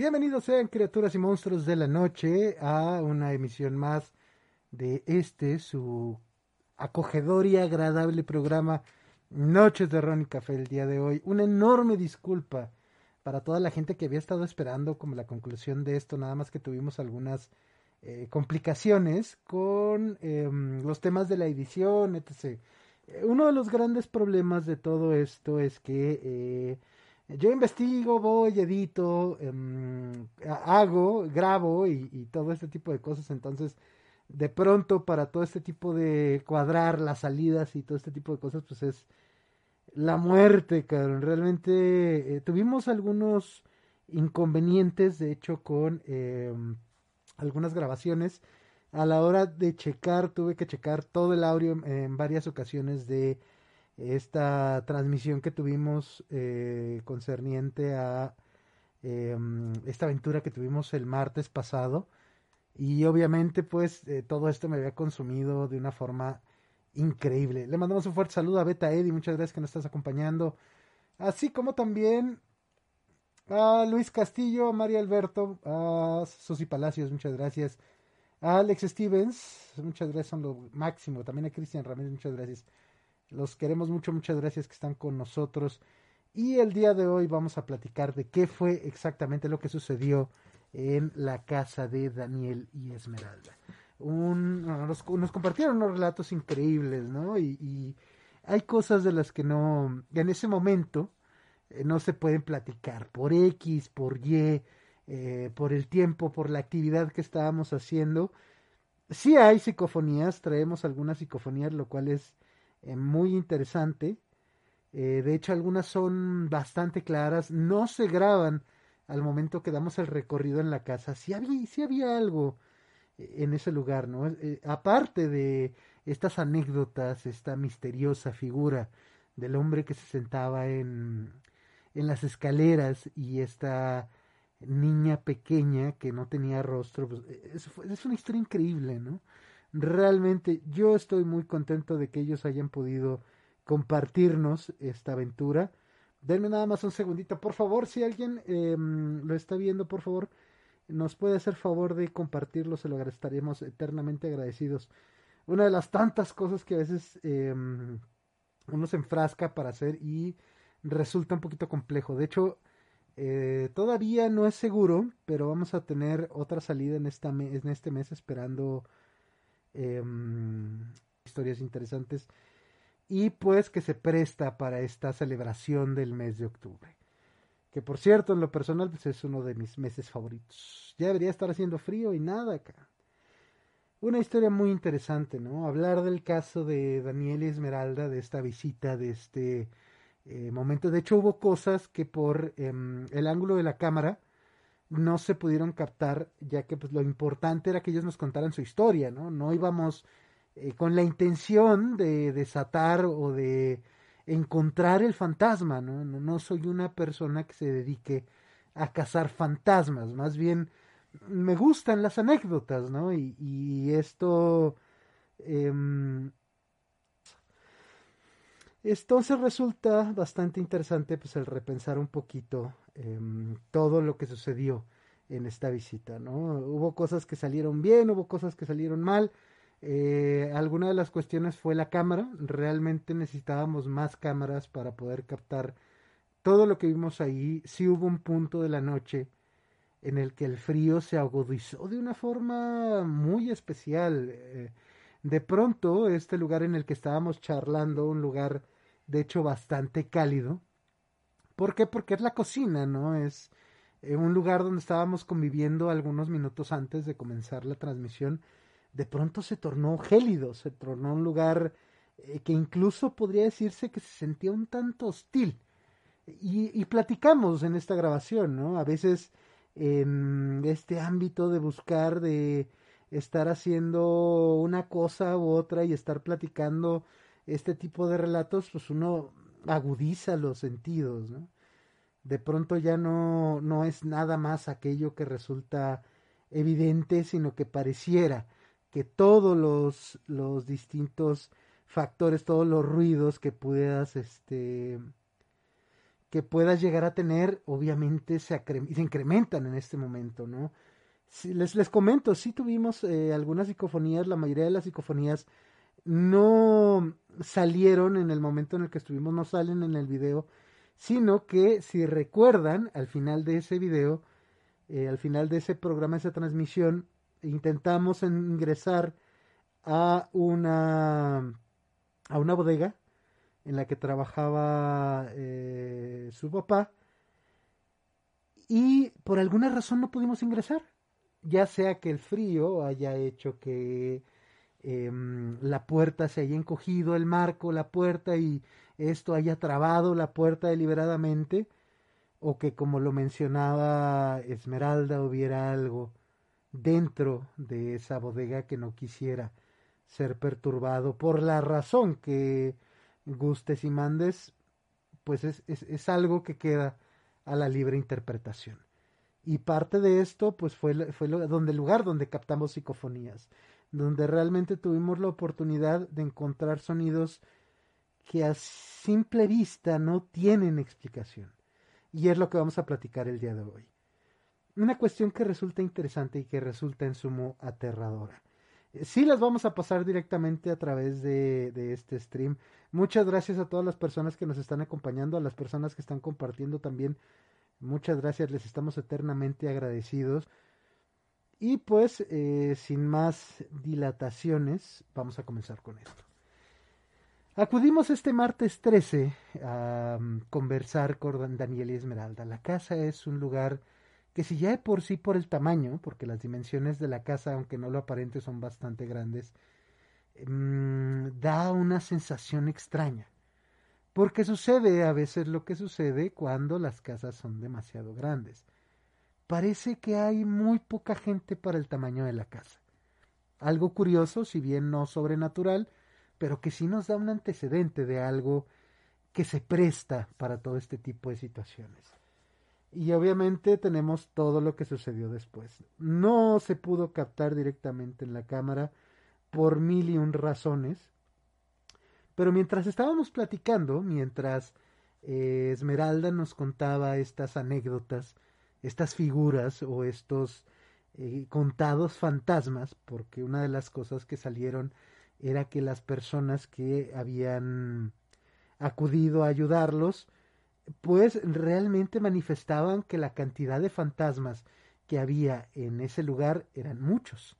Bienvenidos sean criaturas y monstruos de la noche a una emisión más de este, su acogedor y agradable programa Noches de Ron y Café el día de hoy. Una enorme disculpa para toda la gente que había estado esperando como la conclusión de esto, nada más que tuvimos algunas eh, complicaciones con em, los temas de la edición, etc. Uno de los grandes problemas de todo esto es que eh, yo investigo, voy, edito, em, hago, grabo y, todo este tipo de cosas. Entonces, de pronto, para todo este tipo de cuadrar las salidas y todo este tipo de cosas, pues es la muerte, cabrón. Realmente eh, tuvimos algunos inconvenientes, de hecho, con em, algunas grabaciones. A la hora de checar, tuve que checar todo el audio en varias ocasiones de esta transmisión que tuvimos eh, concerniente a em, esta aventura que tuvimos el martes pasado y obviamente pues eh, todo esto me había consumido de una forma increíble. Le mandamos un fuerte saludo a Beta Eddie, muchas gracias que nos estás acompañando, así como también a Luis Castillo, a María Alberto, a Susi Palacios, muchas gracias. A Alex Stevens, muchas gracias, son lo máximo. También a Cristian Ramírez, muchas gracias. Los queremos mucho, muchas gracias que están con nosotros. Y el día de hoy vamos a platicar de qué fue exactamente lo que sucedió en la casa de Daniel y Esmeralda. Un, nos, compartieron unos relatos increíbles, ¿no? Y, hay cosas de las que no, en ese momento, eh, no se pueden platicar por X, por Y, eh, por el tiempo, por la actividad que estábamos haciendo. Sí hay psicofonías, traemos algunas psicofonías, lo cual es eh, muy interesante. Eh, de hecho, algunas son bastante claras, no se graban al momento que damos el recorrido en la casa. Si había, sí había algo eh, en ese lugar, ¿no? aparte de estas anécdotas, esta misteriosa figura del hombre que se sentaba en, en las escaleras y esta niña pequeña que no tenía rostro, pues, es, es una historia increíble, ¿no? Realmente yo estoy muy contento de que ellos hayan podido compartirnos esta aventura. Denme nada más un segundito, por favor, si alguien em, lo está viendo, por favor, nos puede hacer favor de compartirlo, se lo estaremos eternamente agradecidos. Una de las tantas cosas que a veces em, uno se enfrasca para hacer y resulta un poquito complejo. De hecho, eh, todavía no es seguro, pero vamos a tener otra salida en, esta en este mes esperando Em, historias interesantes y pues que se presta para esta celebración del mes de octubre. Que por cierto, en lo personal, pues es uno de mis meses favoritos. Ya debería estar haciendo frío y nada acá. Una historia muy interesante, ¿no? Hablar del caso de Daniel y Esmeralda, de esta visita, de este eh, momento. De hecho, hubo cosas que por em, el ángulo de la cámara no se pudieron captar, ya que pues lo importante era que ellos nos contaran su historia, ¿no? No íbamos eh, con la intención de desatar o de encontrar el fantasma, ¿no? ¿no? No soy una persona que se dedique a cazar fantasmas, más bien me gustan las anécdotas, ¿no? Y, y esto... Eh, entonces resulta bastante interesante pues el repensar un poquito Em, todo lo que sucedió en esta visita, ¿no? Hubo cosas que salieron bien, hubo cosas que salieron mal. Eh, alguna de las cuestiones fue la cámara. Realmente necesitábamos más cámaras para poder captar todo lo que vimos ahí. Sí hubo un punto de la noche en el que el frío se agudizó de una forma muy especial. Eh, de pronto, este lugar en el que estábamos charlando, un lugar de hecho bastante cálido. ¿Por qué? Porque es la cocina, ¿no? Es eh, un lugar donde estábamos conviviendo algunos minutos antes de comenzar la transmisión. De pronto se tornó gélido, se tornó un lugar eh, que incluso podría decirse que se sentía un tanto hostil. Y, y platicamos en esta grabación, ¿no? A veces en este ámbito de buscar, de estar haciendo una cosa u otra y estar platicando este tipo de relatos, pues uno agudiza los sentidos, ¿no? De pronto ya no, no es nada más aquello que resulta evidente, sino que pareciera que todos los, los distintos factores, todos los ruidos que puedas, este, que puedas llegar a tener, obviamente se, se incrementan en este momento, ¿no? Si les, les comento, sí tuvimos eh, algunas psicofonías, la mayoría de las psicofonías no salieron en el momento en el que estuvimos, no salen en el video, sino que si recuerdan, al final de ese video, eh, al final de ese programa, esa transmisión, intentamos ingresar a una, a una bodega en la que trabajaba eh, su papá y por alguna razón no pudimos ingresar, ya sea que el frío haya hecho que em, la puerta se haya encogido, el marco, la puerta y esto haya trabado la puerta deliberadamente, o que como lo mencionaba Esmeralda hubiera algo dentro de esa bodega que no quisiera ser perturbado por la razón que gustes y mandes, pues es, es, algo que queda a la libre interpretación. Y parte de esto, pues fue, fue donde el lugar donde captamos psicofonías, donde realmente tuvimos la oportunidad de encontrar sonidos que a simple vista no tienen explicación. Y es lo que vamos a platicar el día de hoy. Una cuestión que resulta interesante y que resulta en sumo aterradora. Sí las vamos a pasar directamente a través de, de, este stream. Muchas gracias a todas las personas que nos están acompañando, a las personas que están compartiendo también. Muchas gracias, les estamos eternamente agradecidos. Y pues, eh, sin más dilataciones, vamos a comenzar con esto. Acudimos este martes 13 a um, conversar con Daniel y Esmeralda. La casa es un lugar que si ya de por sí por el tamaño, porque las dimensiones de la casa, aunque no lo aparente, son bastante grandes, mmm, da una sensación extraña. Porque sucede a veces lo que sucede cuando las casas son demasiado grandes. Parece que hay muy poca gente para el tamaño de la casa. Algo curioso, si bien no sobrenatural, pero que sí nos da un antecedente de algo que se presta para todo este tipo de situaciones. Y obviamente tenemos todo lo que sucedió después. No se pudo captar directamente en la cámara por mil y un razones. Pero mientras estábamos platicando, mientras eh, Esmeralda nos contaba estas anécdotas, estas figuras o estos eh, contados fantasmas, porque una de las cosas que salieron era que las personas que habían acudido a ayudarlos, pues realmente manifestaban que la cantidad de fantasmas que había en ese lugar eran muchos,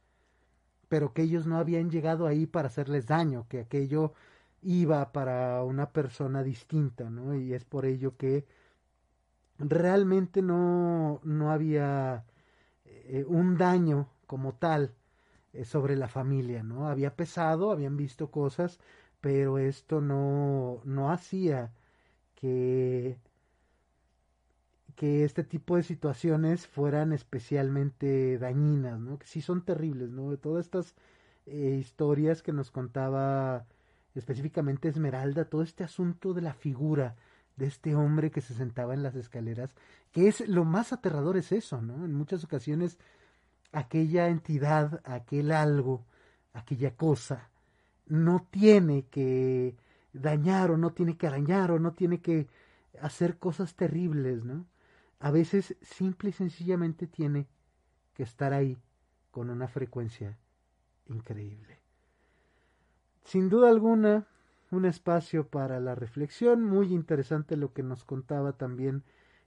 pero que ellos no habían llegado ahí para hacerles daño, que aquello iba para una persona distinta, ¿no? Y es por ello que realmente no, no había eh, un daño como tal eh, sobre la familia, ¿no? Había pesado, habían visto cosas, pero esto no, no hacía que, que este tipo de situaciones fueran especialmente dañinas, ¿no? Que sí son terribles, ¿no? Todas estas eh, historias que nos contaba específicamente Esmeralda, todo este asunto de la figura de este hombre que se sentaba en las escaleras, que es lo más aterrador es eso, ¿no? En muchas ocasiones aquella entidad, aquel algo, aquella cosa, no tiene que dañar o no tiene que arañar o no tiene que hacer cosas terribles, ¿no? A veces simple y sencillamente tiene que estar ahí con una frecuencia increíble. Sin duda alguna, un espacio para la reflexión, muy interesante lo que nos contaba también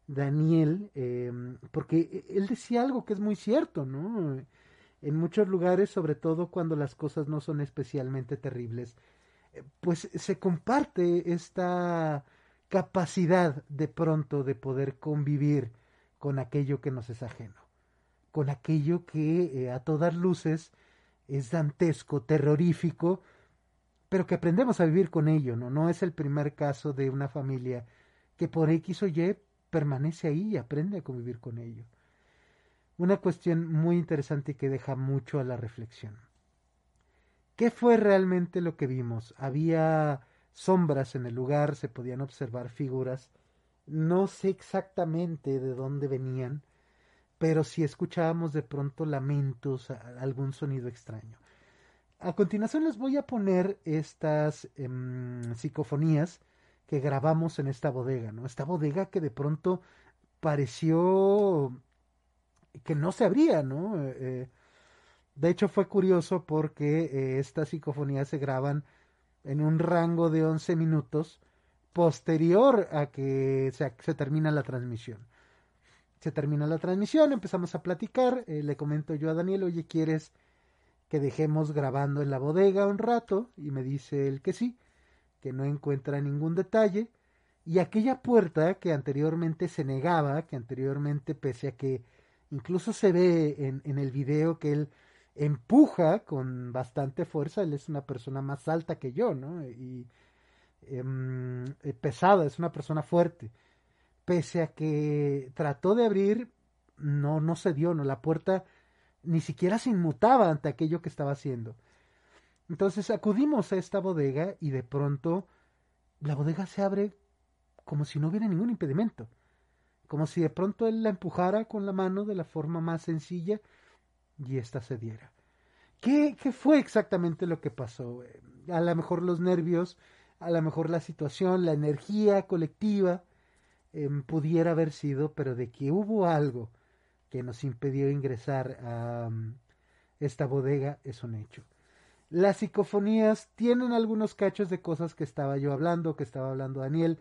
Daniel, em, porque él decía algo que es muy cierto, ¿no? En muchos lugares, sobre todo cuando las cosas no son especialmente terribles, eh, pues se comparte esta capacidad de pronto de poder convivir con aquello que nos es ajeno, con aquello que eh, a todas luces es dantesco, terrorífico, pero que aprendemos a vivir con ello, ¿no? No es el primer caso de una familia que por X o Y permanece ahí y aprende a convivir con ello. Una cuestión muy interesante que deja mucho a la reflexión. ¿Qué fue realmente lo que vimos? Había sombras en el lugar, se podían observar figuras. No sé exactamente de dónde venían, pero si escuchábamos de pronto lamentos, algún sonido extraño. A continuación les voy a poner estas em, psicofonías que grabamos en esta bodega, ¿no? Esta bodega que de pronto pareció que no se abría, ¿no? Eh, eh, de hecho fue curioso porque eh, estas psicofonías se graban en un rango de 11 minutos posterior a que se, se termina la transmisión. Se termina la transmisión, empezamos a platicar, le comento yo a Daniel, oye, ¿quieres que dejemos grabando en la bodega un rato? Y me dice él que sí que no encuentra ningún detalle, y aquella puerta que anteriormente se negaba, que anteriormente, pese a que incluso se ve en, en el video que él empuja con bastante fuerza, él es una persona más alta que yo, ¿no? Y em, eh, pesada, es una persona fuerte. Pese a que trató de abrir, no, no se dio, ¿no? La puerta ni siquiera se inmutaba ante aquello que estaba haciendo. Entonces acudimos a esta bodega y de pronto la bodega se abre como si no hubiera ningún impedimento, como si de pronto él la empujara con la mano de la forma más sencilla y ésta se diera. ¿Qué, ¿Qué fue exactamente lo que pasó? A lo mejor los nervios, a lo mejor la situación, la energía colectiva em, pudiera haber sido, pero de que hubo algo que nos impidió ingresar a mm, esta bodega es un hecho. Las psicofonías tienen algunos cachos de cosas que estaba yo hablando, que estaba hablando Daniel,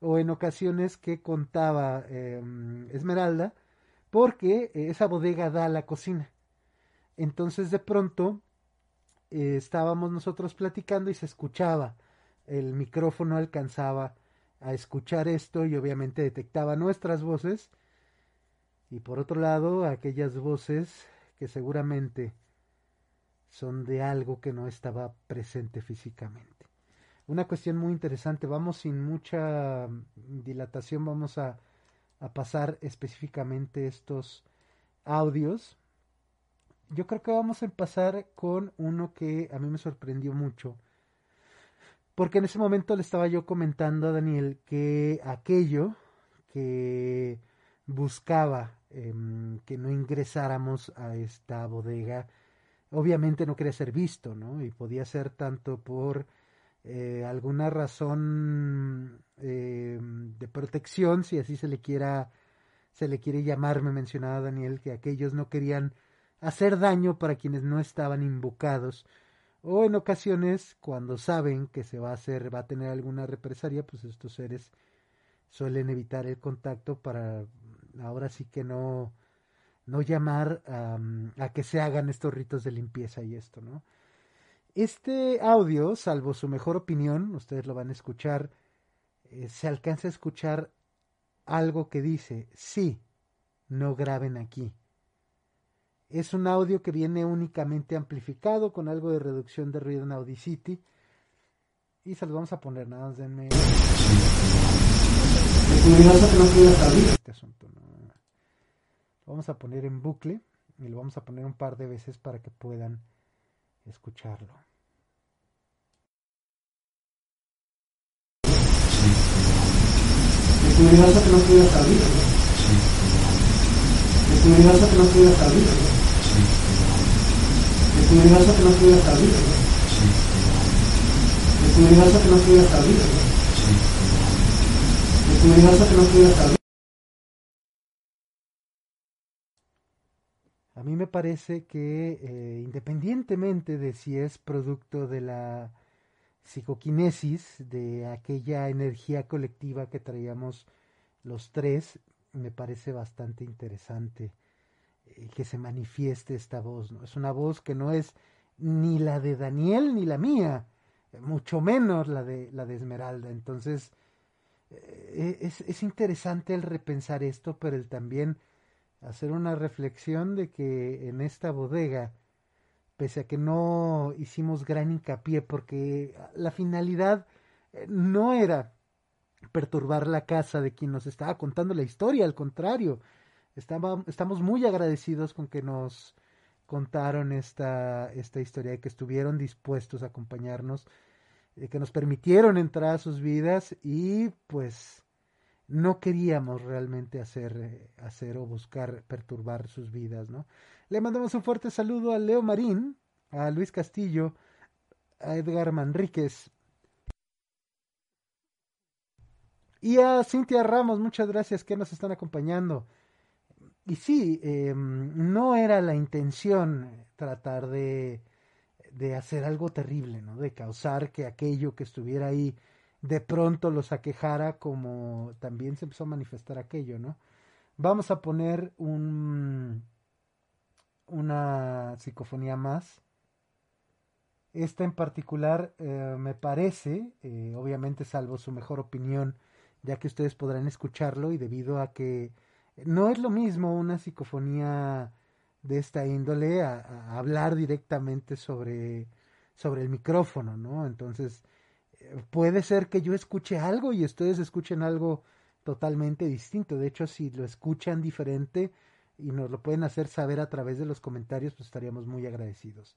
o en ocasiones que contaba em, Esmeralda, porque eh, esa bodega da a la cocina. Entonces de pronto eh, estábamos nosotros platicando y se escuchaba, el micrófono alcanzaba a escuchar esto y obviamente detectaba nuestras voces y por otro lado aquellas voces que seguramente son de algo que no estaba presente físicamente. Una cuestión muy interesante, vamos sin mucha dilatación, vamos a, pasar específicamente estos audios. Yo creo que vamos a empezar con uno que a mí me sorprendió mucho, porque en ese momento le estaba yo comentando a Daniel que aquello que buscaba em, que no ingresáramos a esta bodega obviamente no quería ser visto, ¿no? Y podía ser tanto por eh, alguna razón eh, de protección, si así se le quiera, se le quiere llamar, me mencionaba Daniel, que aquellos no querían hacer daño para quienes no estaban invocados, o en ocasiones, cuando saben que se va a hacer, va a tener alguna represalia, pues estos seres suelen evitar el contacto para ahora sí que no no llamar a que se hagan estos ritos de limpieza y esto, ¿no? Este audio, salvo su mejor opinión, ustedes lo van a escuchar, eh, se alcanza a escuchar algo que dice, sí, no graben aquí. Es un audio que viene únicamente amplificado con algo de reducción de ruido en Audacity. Y se los vamos a poner, nada más denme... Este asunto, ¿no? Lo vamos a poner en bucle y lo vamos a poner un par de veces para que puedan escucharlo. Es curioso que no quiera salir. Es curioso que no quiera salir. Es curioso que no quiera salir. Es curioso que no quiera salir. Es curioso que no quiera salir. A mí me parece que eh, independientemente de si es producto de la psicoquinesis, de aquella energía colectiva que traíamos los tres, me parece bastante interesante eh, que se manifieste esta voz. ¿no? Es una voz que no es ni la de Daniel ni la mía, mucho menos la de, la de Esmeralda. Entonces, eh, es, es, interesante el repensar esto, pero el también hacer una reflexión de que en esta bodega, pese a que no hicimos gran hincapié, porque la finalidad eh, no era perturbar la casa de quien nos estaba contando la historia, al contrario, estamos muy agradecidos con que nos contaron esta, esta historia y que estuvieron dispuestos a acompañarnos, eh, que nos permitieron entrar a sus vidas y pues no queríamos realmente hacer, eh, hacer o buscar perturbar sus vidas, ¿no? Le mandamos un fuerte saludo a Leo Marín, a Luis Castillo, a Edgar Manríquez, Y a Cintia Ramos, muchas gracias que nos están acompañando. Y sí, em, no era la intención tratar de, de hacer algo terrible, ¿no? De causar que aquello que estuviera ahí de pronto los aquejara como también se empezó a manifestar aquello, ¿no? Vamos a poner un, una psicofonía más. Esta en particular eh, me parece, eh, obviamente salvo su mejor opinión, ya que ustedes podrán escucharlo y debido a que no es lo mismo una psicofonía de esta índole a, hablar directamente sobre, sobre el micrófono, ¿no? Entonces, eh, puede ser que yo escuche algo y ustedes escuchen algo totalmente distinto. De hecho, si lo escuchan diferente y nos lo pueden hacer saber a través de los comentarios, pues estaríamos muy agradecidos.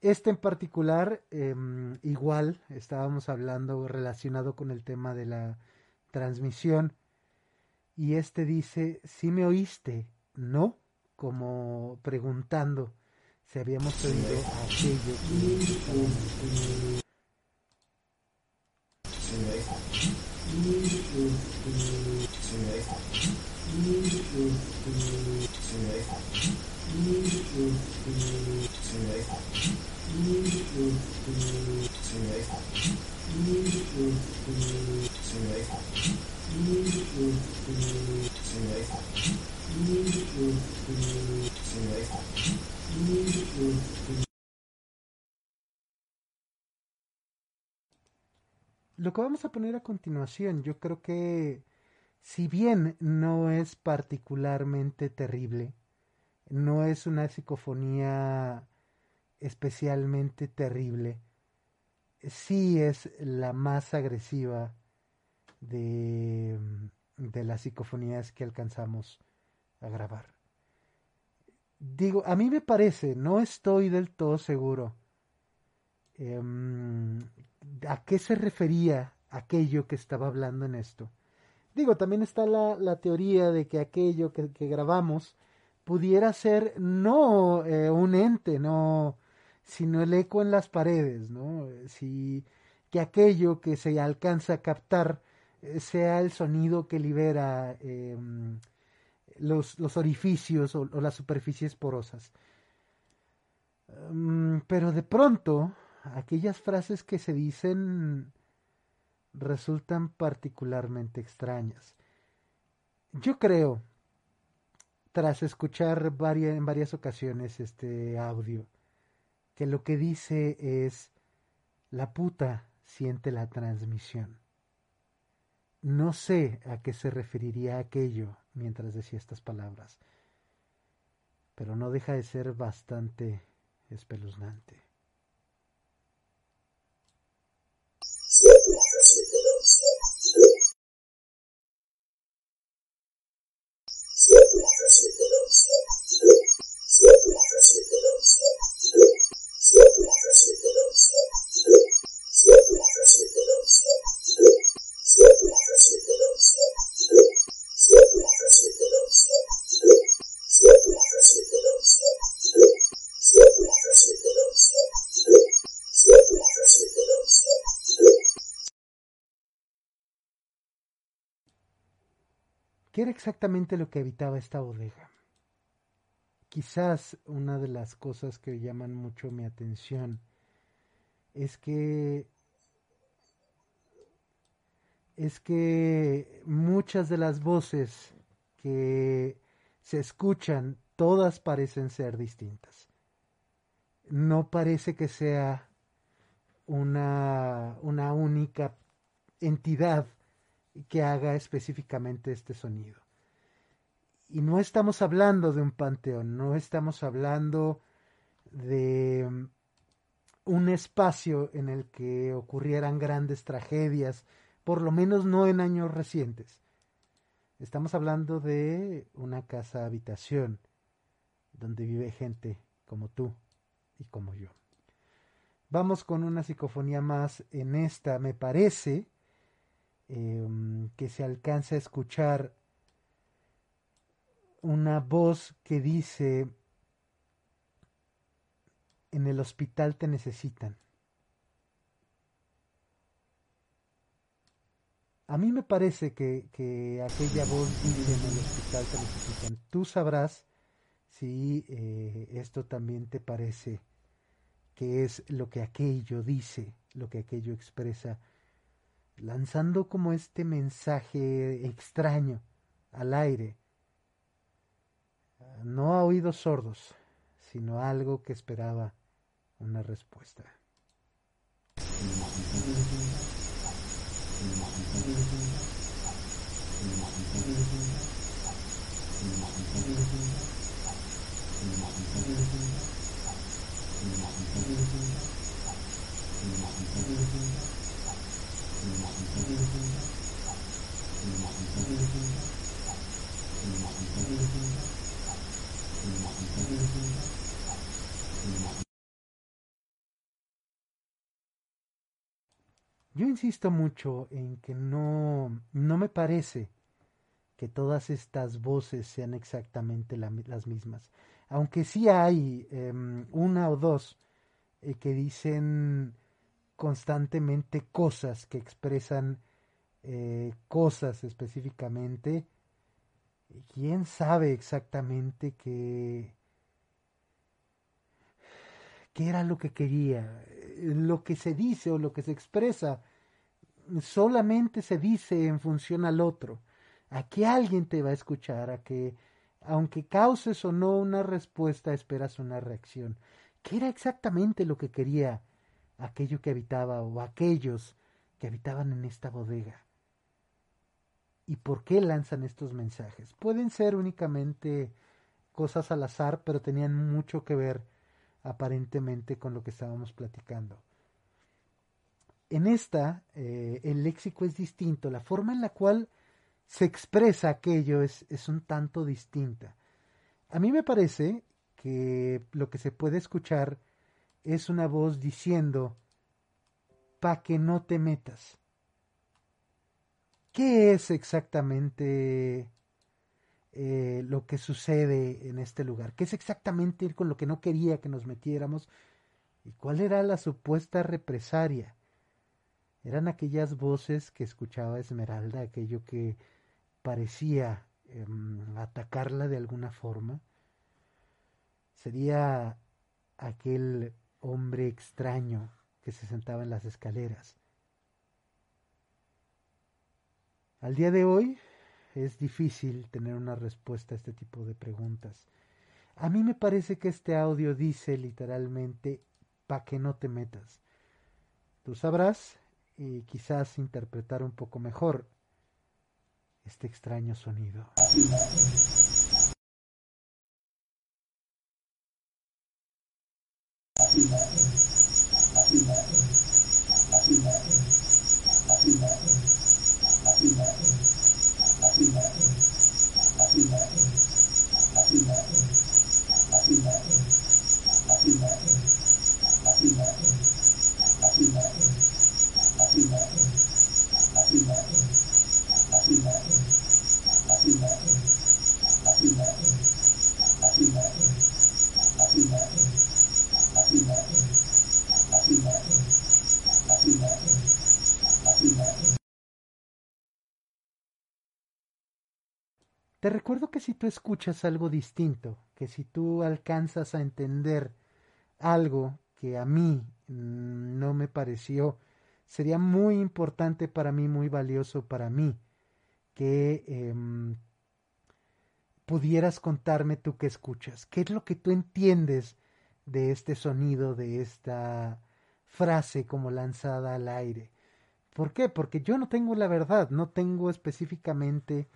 Este en particular, em, igual, estábamos hablando relacionado con el tema de la transmisión y este dice, si me oíste, ¿no? Como preguntando si habíamos oído aquello lo que vamos a poner a continuación, yo creo que si bien no es particularmente terrible, no es una psicofonía especialmente terrible, sí es la más agresiva de, de las psicofonías que alcanzamos a grabar. Digo, a mí me parece, no estoy del todo seguro em, a qué se refería aquello que estaba hablando en esto. Digo, también está la, la teoría de que aquello que, que grabamos pudiera ser no eh, un ente, no, sino el eco en las paredes, ¿no? Si que aquello que se alcanza a captar sea el sonido que libera em, los, los, orificios o, las superficies porosas. Mm, pero de pronto, aquellas frases que se dicen resultan particularmente extrañas. Yo creo, tras escuchar en varias ocasiones este audio, que lo que dice es la puta siente la transmisión. No sé a qué se referiría aquello mientras decía estas palabras, pero no deja de ser bastante espeluznante. Exactamente lo que evitaba esta bodega? Quizás una de las cosas que llaman mucho mi atención es que es que muchas de las voces que se escuchan, todas parecen ser distintas. No parece que sea una, una única entidad que haga específicamente este sonido. Y no estamos hablando de un panteón, no estamos hablando de mm, un espacio en el que ocurrieran grandes tragedias, por lo menos no en años recientes. Estamos hablando de una casa habitación donde vive gente como tú y como yo. Vamos con una psicofonía más en esta, me parece em, que se alcanza a escuchar una voz que dice, en el hospital te necesitan. A mí me parece que, que aquella voz dice en el hospital te necesitan. Tú sabrás si eh, esto también te parece que es lo que aquello dice, lo que aquello expresa, lanzando como este mensaje extraño al aire, no a oídos sordos, sino algo que esperaba una respuesta. Yo insisto mucho en que no, no me parece que todas estas voces sean exactamente las mismas. Aunque sí hay em, una o dos eh, que dicen constantemente cosas, que expresan eh, cosas específicamente. ¿Quién sabe exactamente qué, qué era lo que quería? Lo que se dice o lo que se expresa solamente se dice en función al otro, a que alguien te va a escuchar, a que aunque causes o no una respuesta, esperas una reacción. ¿Qué era exactamente lo que quería aquello que habitaba o aquellos que habitaban en esta bodega? ¿Y por qué lanzan estos mensajes? Pueden ser únicamente cosas al azar, pero tenían mucho que ver aparentemente con lo que estábamos platicando. En esta, eh, el léxico es distinto, la forma en la cual se expresa aquello es, es un tanto distinta. A mí me parece que lo que se puede escuchar es una voz diciendo, pa' que no te metas. ¿Qué es exactamente eh, lo que sucede en este lugar? ¿Qué es exactamente con lo que no quería que nos metiéramos? ¿Y cuál era la supuesta represaria? Eran aquellas voces que escuchaba Esmeralda, aquello que parecía em, atacarla de alguna forma, sería aquel hombre extraño que se sentaba en las escaleras. Al día de hoy es difícil tener una respuesta a este tipo de preguntas. A mí me parece que este audio dice literalmente pa' que no te metas. Tú sabrás y quizás interpretar un poco mejor este extraño sonido. Te recuerdo que si tú escuchas algo distinto, que si tú alcanzas a entender algo que a mí mm, no me pareció, sería muy importante para mí, muy valioso para mí, que em, pudieras contarme tú que escuchas. ¿Qué es lo que tú entiendes de este sonido, de esta frase como lanzada al aire? ¿Por qué? Porque yo no tengo la verdad, no tengo específicamente,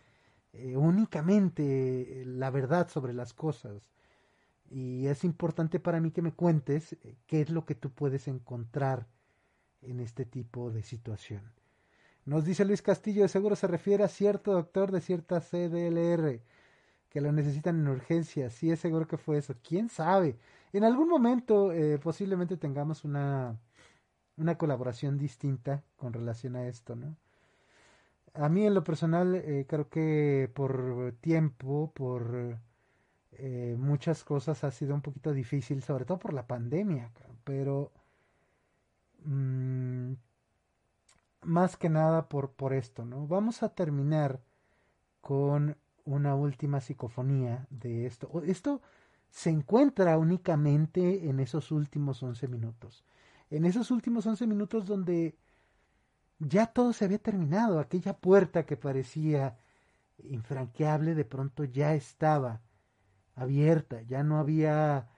eh, únicamente la verdad sobre las cosas. Y es importante para mí que me cuentes eh, qué es lo que tú puedes encontrar en este tipo de situación. Nos dice Luis Castillo, de seguro se refiere a cierto doctor de cierta CDLR que lo necesitan en urgencia. Sí, es seguro que fue eso. ¿Quién sabe? En algún momento eh, posiblemente tengamos una, una colaboración distinta con relación a esto, ¿no? A mí en lo personal eh, creo que por tiempo, por eh, muchas cosas ha sido un poquito difícil, sobre todo por la pandemia, pero mmm, más que nada por, por esto, ¿no? Vamos a terminar con una última psicofonía de esto. Esto se encuentra únicamente en esos últimos 11 minutos. En esos últimos 11 minutos donde ya todo se había terminado, aquella puerta que parecía infranqueable de pronto ya estaba abierta, ya no había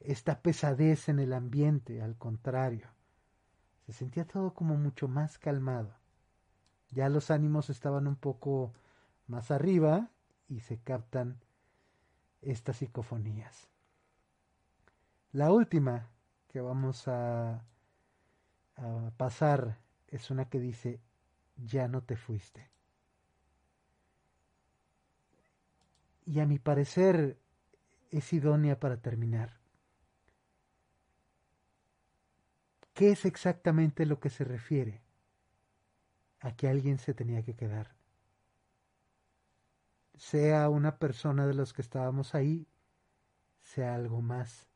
esta pesadez en el ambiente, al contrario. Se sentía todo como mucho más calmado. Ya los ánimos estaban un poco más arriba y se captan estas psicofonías. La última que vamos a, a pasar es una que dice, ya no te fuiste. Y a mi parecer es idónea para terminar. ¿Qué es exactamente lo que se refiere a que alguien se tenía que quedar? Sea una persona de los que estábamos ahí, sea algo más.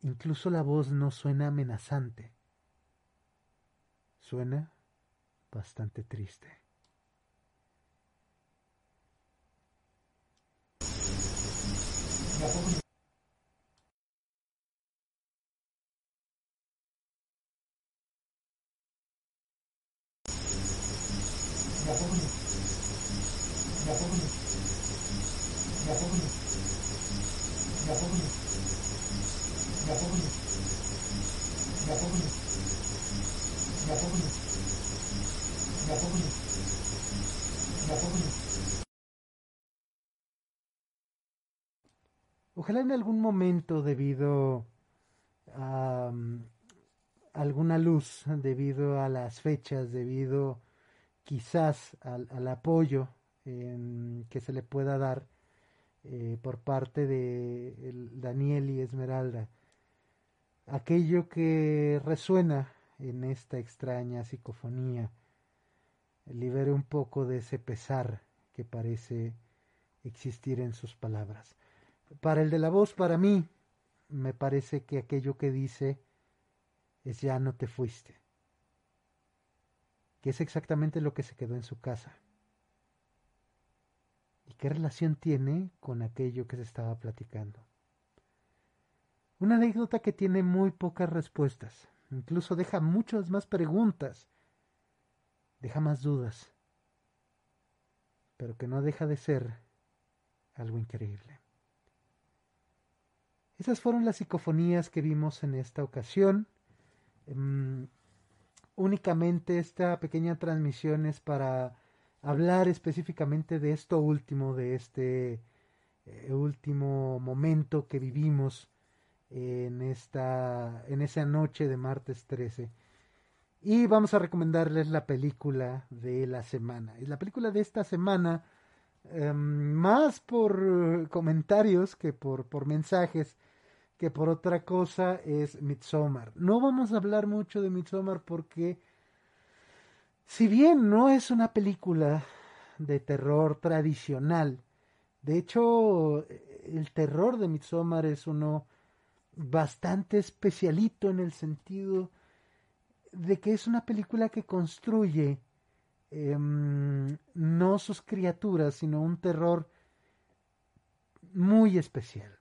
Incluso la voz no suena amenazante. Suena bastante triste. Ojalá en algún momento debido a um, alguna luz, debido a las fechas, debido quizás al, apoyo que se le pueda dar eh, por parte de Daniel y Esmeralda, aquello que resuena en esta extraña psicofonía, libere un poco de ese pesar que parece existir en sus palabras. Para el de la voz, para mí, me parece que aquello que dice es ya no te fuiste, que es exactamente lo que se quedó en su casa. ¿Y qué relación tiene con aquello que se estaba platicando? Una anécdota que tiene muy pocas respuestas, incluso deja muchas más preguntas, deja más dudas, pero que no deja de ser algo increíble. Esas fueron las psicofonías que vimos en esta ocasión. Em, únicamente esta pequeña transmisión es para hablar específicamente de esto último, de este eh, último momento que vivimos en esta en esa noche de martes 13. Y vamos a recomendarles la película de la semana. Y la película de esta semana, em, más por comentarios que por, por mensajes, que por otra cosa es Midsommar. No vamos a hablar mucho de Midsommar porque si bien no es una película de terror tradicional, de hecho el terror de Midsommar es uno bastante especialito en el sentido de que es una película que construye em, no sus criaturas, sino un terror muy especial.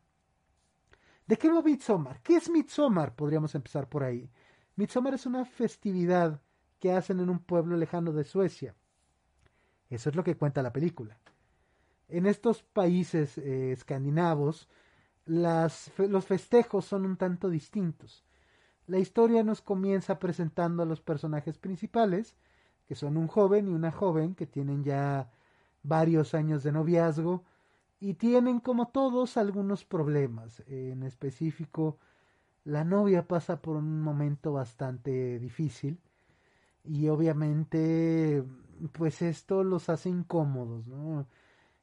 ¿De qué va Midsommar? ¿Qué es Midsommar? Podríamos empezar por ahí. Midsommar es una festividad que hacen en un pueblo lejano de Suecia. Eso es lo que cuenta la película. En estos países eh, escandinavos, los festejos son un tanto distintos. La historia nos comienza presentando a los personajes principales, que son un joven y una joven que tienen ya varios años de noviazgo y tienen como todos algunos problemas. En específico, la novia pasa por un momento bastante difícil y obviamente pues esto los hace incómodos.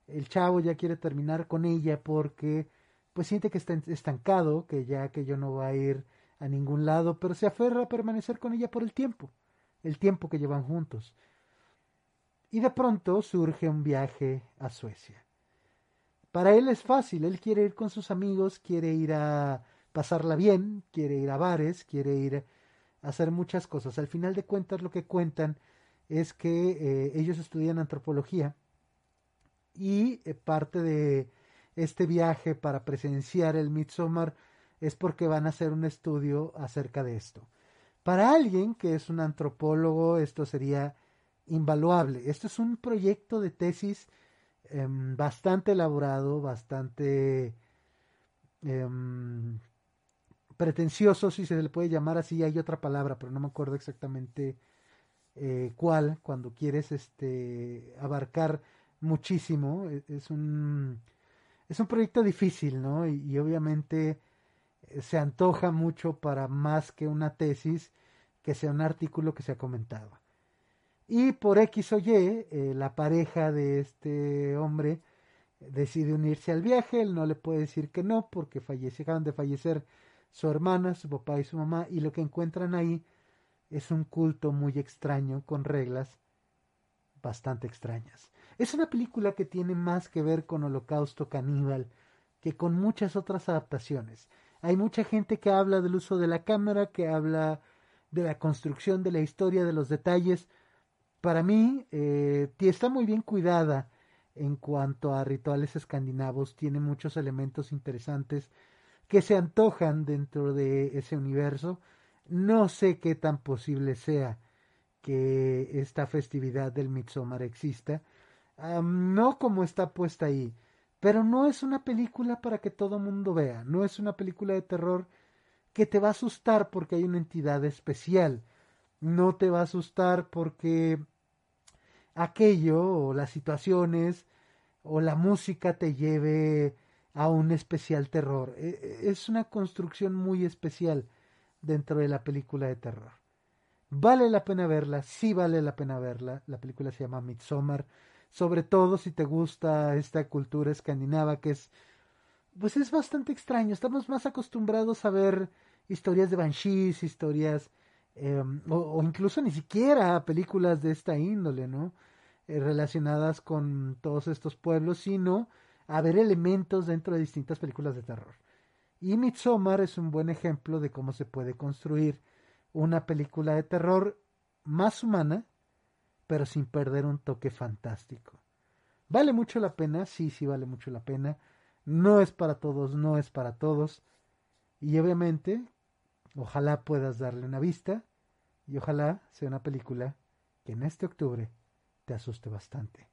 El chavo ya quiere terminar con ella porque pues siente que está estancado, que ya que yo no va a ir a ningún lado, pero se aferra a permanecer con ella por el tiempo, el tiempo que llevan juntos. Y de pronto surge un viaje a Suecia. Para él es fácil, él quiere ir con sus amigos, quiere ir a pasarla bien, quiere ir a bares, quiere ir a hacer muchas cosas. Al final de cuentas lo que cuentan es que eh, ellos estudian antropología y eh, parte de este viaje para presenciar el Midsommar es porque van a hacer un estudio acerca de esto. Para alguien que es un antropólogo, esto sería invaluable. Esto es un proyecto de tesis em, bastante elaborado, bastante em, pretencioso, si se le puede llamar así. Hay otra palabra, pero no me acuerdo exactamente eh, cuál. Cuando quieres este, abarcar muchísimo, e, es un es un proyecto difícil, ¿no? y obviamente se antoja mucho para más que una tesis que sea un artículo que se ha comentado. Y por X o Y, eh, la pareja de este hombre decide unirse al viaje, él no le puede decir que no porque acaban de fallecer su hermana, su papá y su mamá, y lo que encuentran ahí es un culto muy extraño con reglas bastante extrañas. Es una película que tiene más que ver con Holocausto Caníbal que con muchas otras adaptaciones. Hay mucha gente que habla del uso de la cámara, que habla de la construcción de la historia, de los detalles. Para mí, eh, está muy bien cuidada en cuanto a rituales escandinavos, tiene muchos elementos interesantes que se antojan dentro de ese universo. No sé qué tan posible sea que esta festividad del Midsommar exista, no como está puesta ahí. Pero no es una película para que todo mundo vea, no es una película de terror que te va a asustar porque hay una entidad especial, no te va a asustar porque aquello o las situaciones o la música te lleve a un especial terror. E, e, es una construcción muy especial dentro de la película de terror. Vale la pena verla, sí vale la pena verla. La película se llama Midsommar sobre todo si te gusta esta cultura escandinava que es pues es bastante extraño estamos más acostumbrados a ver historias de banshees historias em, o, incluso ni siquiera películas de esta índole no eh, relacionadas con todos estos pueblos sino a ver elementos dentro de distintas películas de terror y Midsommar es un buen ejemplo de cómo se puede construir una película de terror más humana pero sin perder un toque fantástico. ¿Vale mucho la pena? Sí, sí vale mucho la pena. No es para todos, no es para todos. Y obviamente, ojalá puedas darle una vista y ojalá sea una película que en este octubre te asuste bastante.